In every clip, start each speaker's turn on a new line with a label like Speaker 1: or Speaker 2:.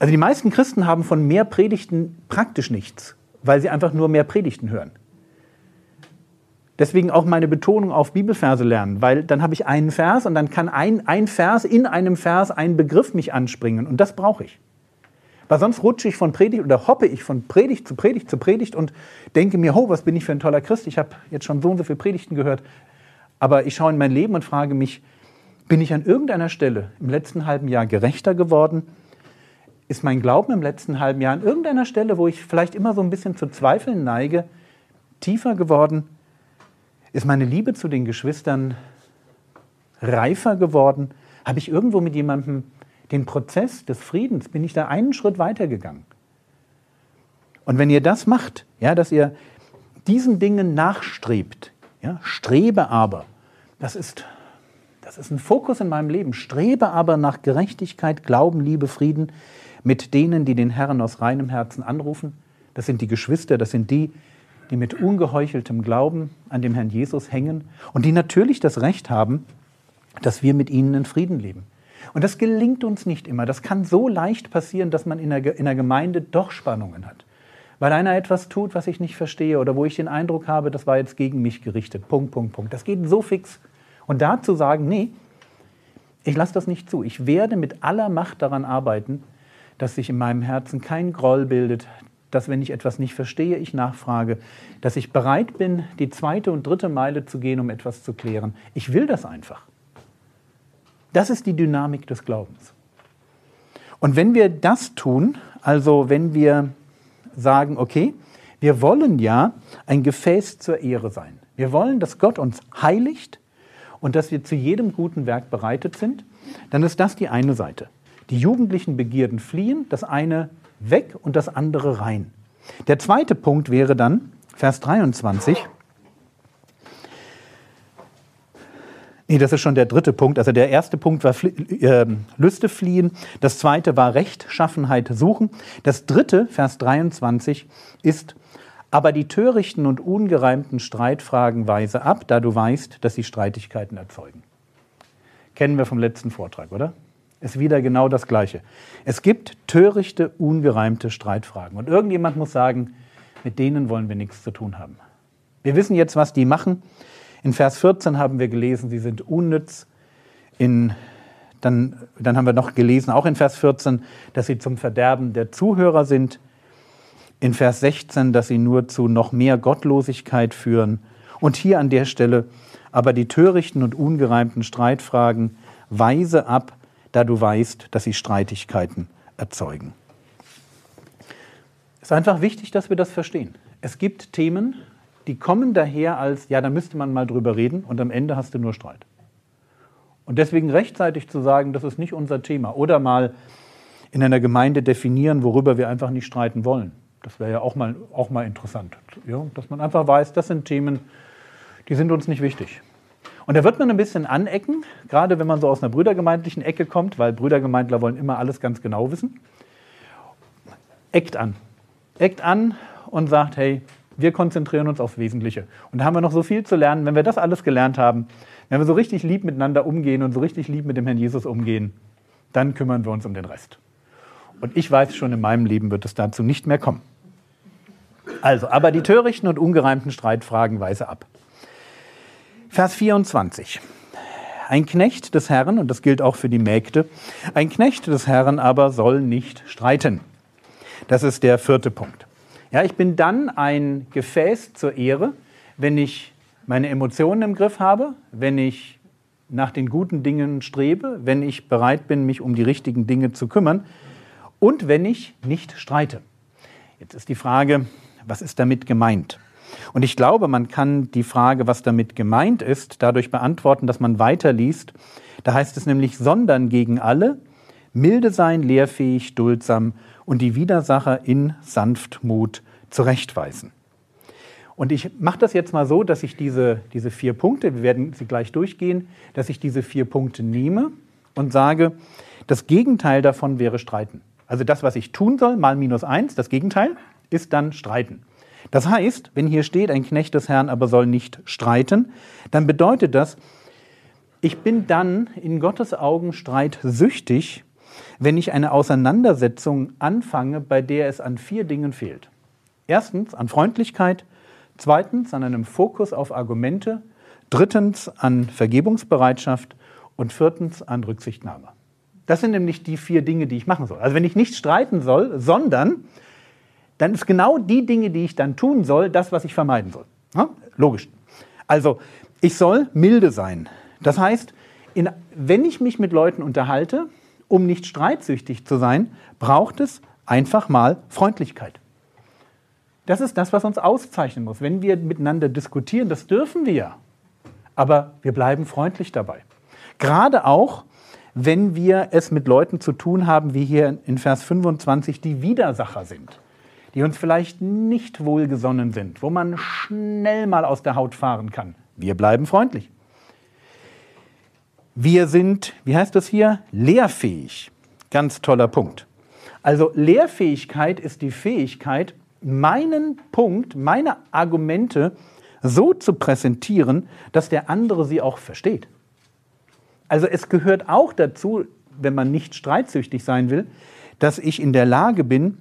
Speaker 1: Also die meisten Christen haben von mehr Predigten praktisch nichts, weil sie einfach nur mehr Predigten hören. Deswegen auch meine Betonung auf Bibelverse lernen, weil dann habe ich einen Vers und dann kann ein, ein Vers in einem Vers ein Begriff mich anspringen und das brauche ich. Weil sonst rutsche ich von Predigt oder hoppe ich von Predigt zu Predigt zu Predigt und denke mir, oh, was bin ich für ein toller Christ, ich habe jetzt schon so und so viele Predigten gehört. Aber ich schaue in mein Leben und frage mich, bin ich an irgendeiner Stelle im letzten halben Jahr gerechter geworden? Ist mein Glauben im letzten halben Jahr an irgendeiner Stelle, wo ich vielleicht immer so ein bisschen zu Zweifeln neige, tiefer geworden? Ist meine Liebe zu den Geschwistern reifer geworden? Habe ich irgendwo mit jemandem den Prozess des Friedens, bin ich da einen Schritt weitergegangen? Und wenn ihr das macht, ja, dass ihr diesen Dingen nachstrebt, ja, strebe aber, das ist, das ist ein Fokus in meinem Leben, strebe aber nach Gerechtigkeit, Glauben, Liebe, Frieden, mit denen, die den Herrn aus reinem Herzen anrufen. Das sind die Geschwister, das sind die, die mit ungeheucheltem Glauben an dem Herrn Jesus hängen und die natürlich das Recht haben, dass wir mit ihnen in Frieden leben. Und das gelingt uns nicht immer. Das kann so leicht passieren, dass man in der, in der Gemeinde doch Spannungen hat. Weil einer etwas tut, was ich nicht verstehe oder wo ich den Eindruck habe, das war jetzt gegen mich gerichtet. Punkt, Punkt, Punkt. Das geht so fix. Und da zu sagen, nee, ich lasse das nicht zu. Ich werde mit aller Macht daran arbeiten, dass sich in meinem Herzen kein Groll bildet, dass wenn ich etwas nicht verstehe, ich nachfrage, dass ich bereit bin, die zweite und dritte Meile zu gehen, um etwas zu klären. Ich will das einfach. Das ist die Dynamik des Glaubens. Und wenn wir das tun, also wenn wir sagen, okay, wir wollen ja ein Gefäß zur Ehre sein. Wir wollen, dass Gott uns heiligt und dass wir zu jedem guten Werk bereitet sind, dann ist das die eine Seite. Die jugendlichen Begierden fliehen, das eine weg und das andere rein. Der zweite Punkt wäre dann, Vers 23, Nee, das ist schon der dritte Punkt. Also der erste Punkt war äh, Lüste fliehen, das zweite war Rechtschaffenheit suchen. Das dritte, Vers 23, ist, aber die törichten und ungereimten Streitfragen weise ab, da du weißt, dass sie Streitigkeiten erzeugen. Kennen wir vom letzten Vortrag, oder? ist wieder genau das Gleiche. Es gibt törichte, ungereimte Streitfragen. Und irgendjemand muss sagen, mit denen wollen wir nichts zu tun haben. Wir wissen jetzt, was die machen. In Vers 14 haben wir gelesen, sie sind unnütz. In, dann, dann haben wir noch gelesen, auch in Vers 14, dass sie zum Verderben der Zuhörer sind. In Vers 16, dass sie nur zu noch mehr Gottlosigkeit führen. Und hier an der Stelle, aber die törichten und ungereimten Streitfragen weise ab, da du weißt, dass sie Streitigkeiten erzeugen. Es ist einfach wichtig, dass wir das verstehen. Es gibt Themen, die kommen daher als, ja, da müsste man mal drüber reden und am Ende hast du nur Streit. Und deswegen rechtzeitig zu sagen, das ist nicht unser Thema oder mal in einer Gemeinde definieren, worüber wir einfach nicht streiten wollen. Das wäre ja auch mal, auch mal interessant. Ja, dass man einfach weiß, das sind Themen, die sind uns nicht wichtig. Und da wird man ein bisschen anecken, gerade wenn man so aus einer brüdergemeindlichen Ecke kommt, weil Brüdergemeindler wollen immer alles ganz genau wissen. Eckt an. Eckt an und sagt, hey, wir konzentrieren uns aufs Wesentliche. Und da haben wir noch so viel zu lernen. Wenn wir das alles gelernt haben, wenn wir so richtig lieb miteinander umgehen und so richtig lieb mit dem Herrn Jesus umgehen, dann kümmern wir uns um den Rest. Und ich weiß schon, in meinem Leben wird es dazu nicht mehr kommen. Also, aber die törichten und ungereimten Streitfragen weise ab. Vers 24. Ein Knecht des Herrn, und das gilt auch für die Mägde, ein Knecht des Herrn aber soll nicht streiten. Das ist der vierte Punkt. Ja, ich bin dann ein Gefäß zur Ehre, wenn ich meine Emotionen im Griff habe, wenn ich nach den guten Dingen strebe, wenn ich bereit bin, mich um die richtigen Dinge zu kümmern und wenn ich nicht streite. Jetzt ist die Frage, was ist damit gemeint? Und ich glaube, man kann die Frage, was damit gemeint ist, dadurch beantworten, dass man weiterliest. Da heißt es nämlich, sondern gegen alle, milde sein, lehrfähig, duldsam und die Widersacher in Sanftmut zurechtweisen. Und ich mache das jetzt mal so, dass ich diese, diese vier Punkte, wir werden sie gleich durchgehen, dass ich diese vier Punkte nehme und sage, das Gegenteil davon wäre streiten. Also das, was ich tun soll, mal minus eins, das Gegenteil, ist dann streiten. Das heißt, wenn hier steht, ein Knecht des Herrn aber soll nicht streiten, dann bedeutet das, ich bin dann in Gottes Augen streitsüchtig, wenn ich eine Auseinandersetzung anfange, bei der es an vier Dingen fehlt. Erstens an Freundlichkeit, zweitens an einem Fokus auf Argumente, drittens an Vergebungsbereitschaft und viertens an Rücksichtnahme. Das sind nämlich die vier Dinge, die ich machen soll. Also wenn ich nicht streiten soll, sondern dann ist genau die Dinge, die ich dann tun soll, das, was ich vermeiden soll. Ja? Logisch. Also, ich soll milde sein. Das heißt, in, wenn ich mich mit Leuten unterhalte, um nicht streitsüchtig zu sein, braucht es einfach mal Freundlichkeit. Das ist das, was uns auszeichnen muss. Wenn wir miteinander diskutieren, das dürfen wir. Aber wir bleiben freundlich dabei. Gerade auch, wenn wir es mit Leuten zu tun haben, wie hier in Vers 25, die Widersacher sind die uns vielleicht nicht wohlgesonnen sind, wo man schnell mal aus der Haut fahren kann. Wir bleiben freundlich. Wir sind, wie heißt das hier, lehrfähig. Ganz toller Punkt. Also Lehrfähigkeit ist die Fähigkeit, meinen Punkt, meine Argumente so zu präsentieren, dass der andere sie auch versteht. Also es gehört auch dazu, wenn man nicht streitsüchtig sein will, dass ich in der Lage bin,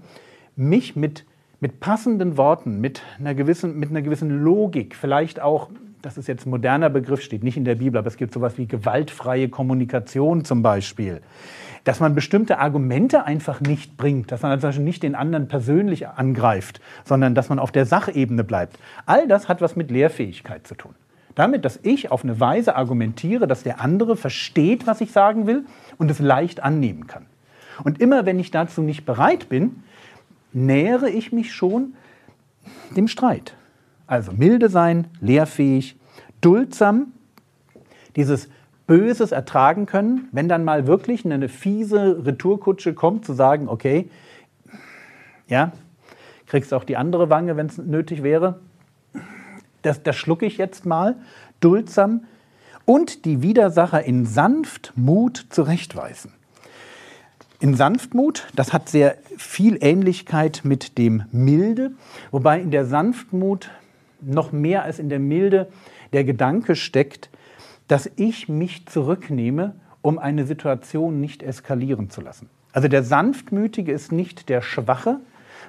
Speaker 1: mich mit, mit passenden Worten, mit einer, gewissen, mit einer gewissen Logik, vielleicht auch, das ist jetzt ein moderner Begriff, steht nicht in der Bibel, aber es gibt sowas wie gewaltfreie Kommunikation zum Beispiel, dass man bestimmte Argumente einfach nicht bringt, dass man also nicht den anderen persönlich angreift, sondern dass man auf der Sachebene bleibt. All das hat was mit Lehrfähigkeit zu tun. Damit, dass ich auf eine Weise argumentiere, dass der andere versteht, was ich sagen will und es leicht annehmen kann. Und immer wenn ich dazu nicht bereit bin, nähere ich mich schon dem Streit. Also milde sein, lehrfähig, duldsam, dieses Böses ertragen können, wenn dann mal wirklich eine fiese Retourkutsche kommt, zu sagen, okay, ja, kriegst auch die andere Wange, wenn es nötig wäre. Das, das schlucke ich jetzt mal, duldsam und die Widersacher in Sanftmut zurechtweisen. In Sanftmut, das hat sehr viel Ähnlichkeit mit dem Milde, wobei in der Sanftmut noch mehr als in der Milde der Gedanke steckt, dass ich mich zurücknehme, um eine Situation nicht eskalieren zu lassen. Also der Sanftmütige ist nicht der Schwache,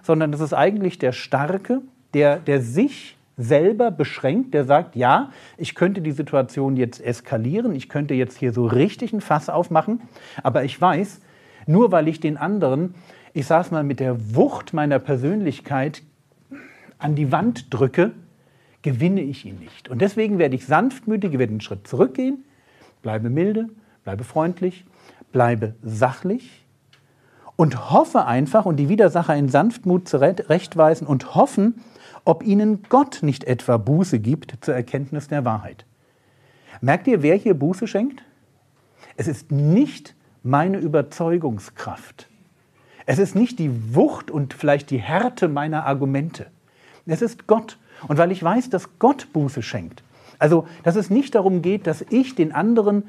Speaker 1: sondern das ist eigentlich der Starke, der, der sich selber beschränkt, der sagt, ja, ich könnte die Situation jetzt eskalieren, ich könnte jetzt hier so richtig ein Fass aufmachen, aber ich weiß, nur weil ich den anderen, ich sag's mal, mit der Wucht meiner Persönlichkeit an die Wand drücke, gewinne ich ihn nicht. Und deswegen werde ich sanftmütig, werde einen Schritt zurückgehen, bleibe milde, bleibe freundlich, bleibe sachlich und hoffe einfach und die Widersacher in Sanftmut zurechtweisen und hoffen, ob ihnen Gott nicht etwa Buße gibt zur Erkenntnis der Wahrheit. Merkt ihr, wer hier Buße schenkt? Es ist nicht meine Überzeugungskraft. Es ist nicht die Wucht und vielleicht die Härte meiner Argumente. Es ist Gott. Und weil ich weiß, dass Gott Buße schenkt. Also, dass es nicht darum geht, dass ich den anderen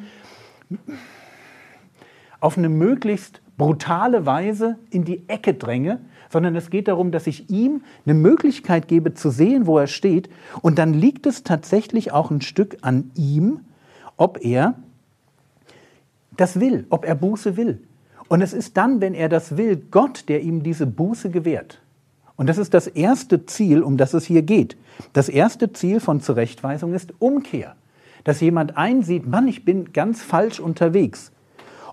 Speaker 1: auf eine möglichst brutale Weise in die Ecke dränge, sondern es geht darum, dass ich ihm eine Möglichkeit gebe zu sehen, wo er steht. Und dann liegt es tatsächlich auch ein Stück an ihm, ob er das will, ob er Buße will. Und es ist dann, wenn er das will, Gott, der ihm diese Buße gewährt. Und das ist das erste Ziel, um das es hier geht. Das erste Ziel von Zurechtweisung ist Umkehr. Dass jemand einsieht, Mann, ich bin ganz falsch unterwegs.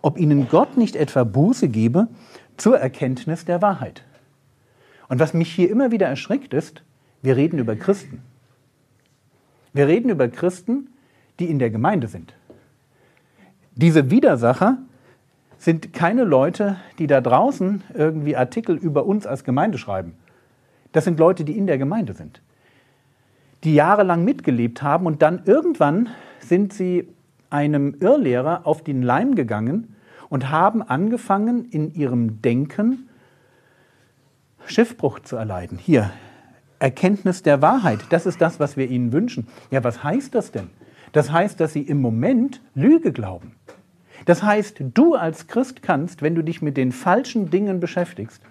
Speaker 1: Ob ihnen Gott nicht etwa Buße gebe zur Erkenntnis der Wahrheit. Und was mich hier immer wieder erschreckt ist, wir reden über Christen. Wir reden über Christen, die in der Gemeinde sind. Diese Widersacher sind keine Leute, die da draußen irgendwie Artikel über uns als Gemeinde schreiben. Das sind Leute, die in der Gemeinde sind, die jahrelang mitgelebt haben und dann irgendwann sind sie einem Irrlehrer auf den Leim gegangen und haben angefangen, in ihrem Denken Schiffbruch zu erleiden. Hier, Erkenntnis der Wahrheit, das ist das, was wir ihnen wünschen. Ja, was heißt das denn? Das heißt, dass sie im Moment Lüge glauben. Das heißt, du als Christ kannst, wenn du dich mit den falschen Dingen beschäftigst,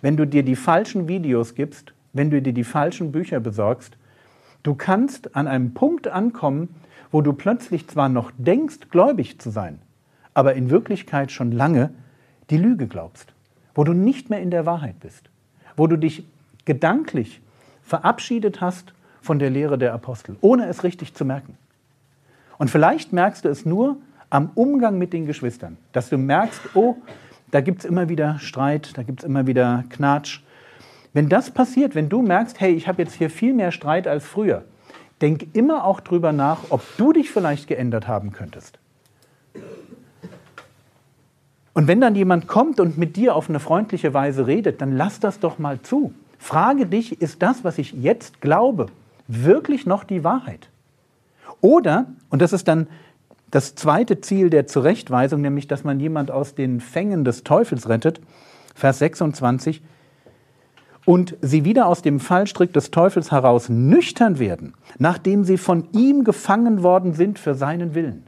Speaker 1: wenn du dir die falschen Videos gibst, wenn du dir die falschen Bücher besorgst, du kannst an einem Punkt ankommen, wo du plötzlich zwar noch denkst, gläubig zu sein, aber in Wirklichkeit schon lange die Lüge glaubst, wo du nicht mehr in der Wahrheit bist, wo du dich gedanklich verabschiedet hast von der Lehre der Apostel, ohne es richtig zu merken. Und vielleicht merkst du es nur am Umgang mit den Geschwistern, dass du merkst, oh, da gibt es immer wieder Streit, da gibt es immer wieder Knatsch. Wenn das passiert, wenn du merkst, hey, ich habe jetzt hier viel mehr Streit als früher, denk immer auch drüber nach, ob du dich vielleicht geändert haben könntest. Und wenn dann jemand kommt und mit dir auf eine freundliche Weise redet, dann lass das doch mal zu. Frage dich, ist das, was ich jetzt glaube, wirklich noch die Wahrheit? Oder, und das ist dann das zweite Ziel der Zurechtweisung, nämlich dass man jemand aus den Fängen des Teufels rettet, Vers 26, und sie wieder aus dem Fallstrick des Teufels heraus nüchtern werden, nachdem sie von ihm gefangen worden sind für seinen Willen.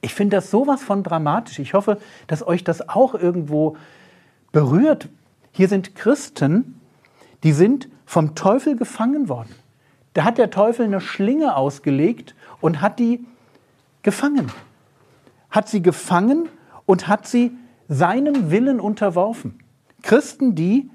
Speaker 1: Ich finde das sowas von dramatisch. Ich hoffe, dass euch das auch irgendwo berührt. Hier sind Christen, die sind vom Teufel gefangen worden. Da hat der Teufel eine Schlinge ausgelegt und hat die gefangen. Hat sie gefangen und hat sie seinem Willen unterworfen. Christen, die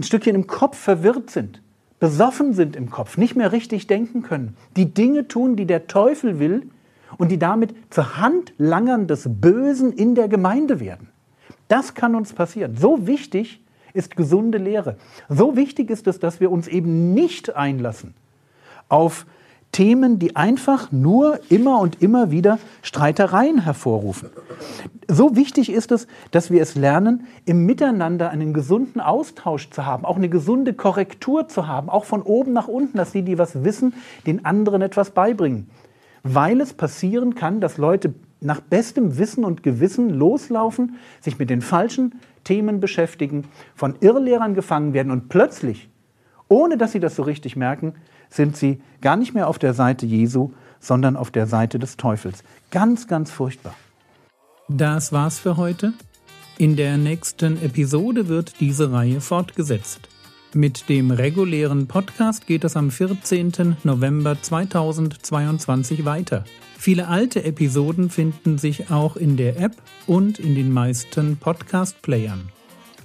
Speaker 1: ein Stückchen im Kopf verwirrt sind, besoffen sind im Kopf, nicht mehr richtig denken können, die Dinge tun, die der Teufel will und die damit zur Handlangern des Bösen in der Gemeinde werden. Das kann uns passieren. So wichtig ist gesunde Lehre. So wichtig ist es, dass wir uns eben nicht einlassen auf Themen, die einfach nur immer und immer wieder Streitereien hervorrufen. So wichtig ist es, dass wir es lernen, im Miteinander einen gesunden Austausch zu haben, auch eine gesunde Korrektur zu haben, auch von oben nach unten, dass die, die was wissen, den anderen etwas beibringen. Weil es passieren kann, dass Leute nach bestem Wissen und Gewissen loslaufen, sich mit den falschen Themen beschäftigen, von Irrlehrern gefangen werden und plötzlich, ohne dass sie das so richtig merken, sind sie gar nicht mehr auf der Seite Jesu, sondern auf der Seite des Teufels. Ganz, ganz furchtbar.
Speaker 2: Das war's für heute. In der nächsten Episode wird diese Reihe fortgesetzt. Mit dem regulären Podcast geht es am 14. November 2022 weiter. Viele alte Episoden finden sich auch in der App und in den meisten Podcast-Playern.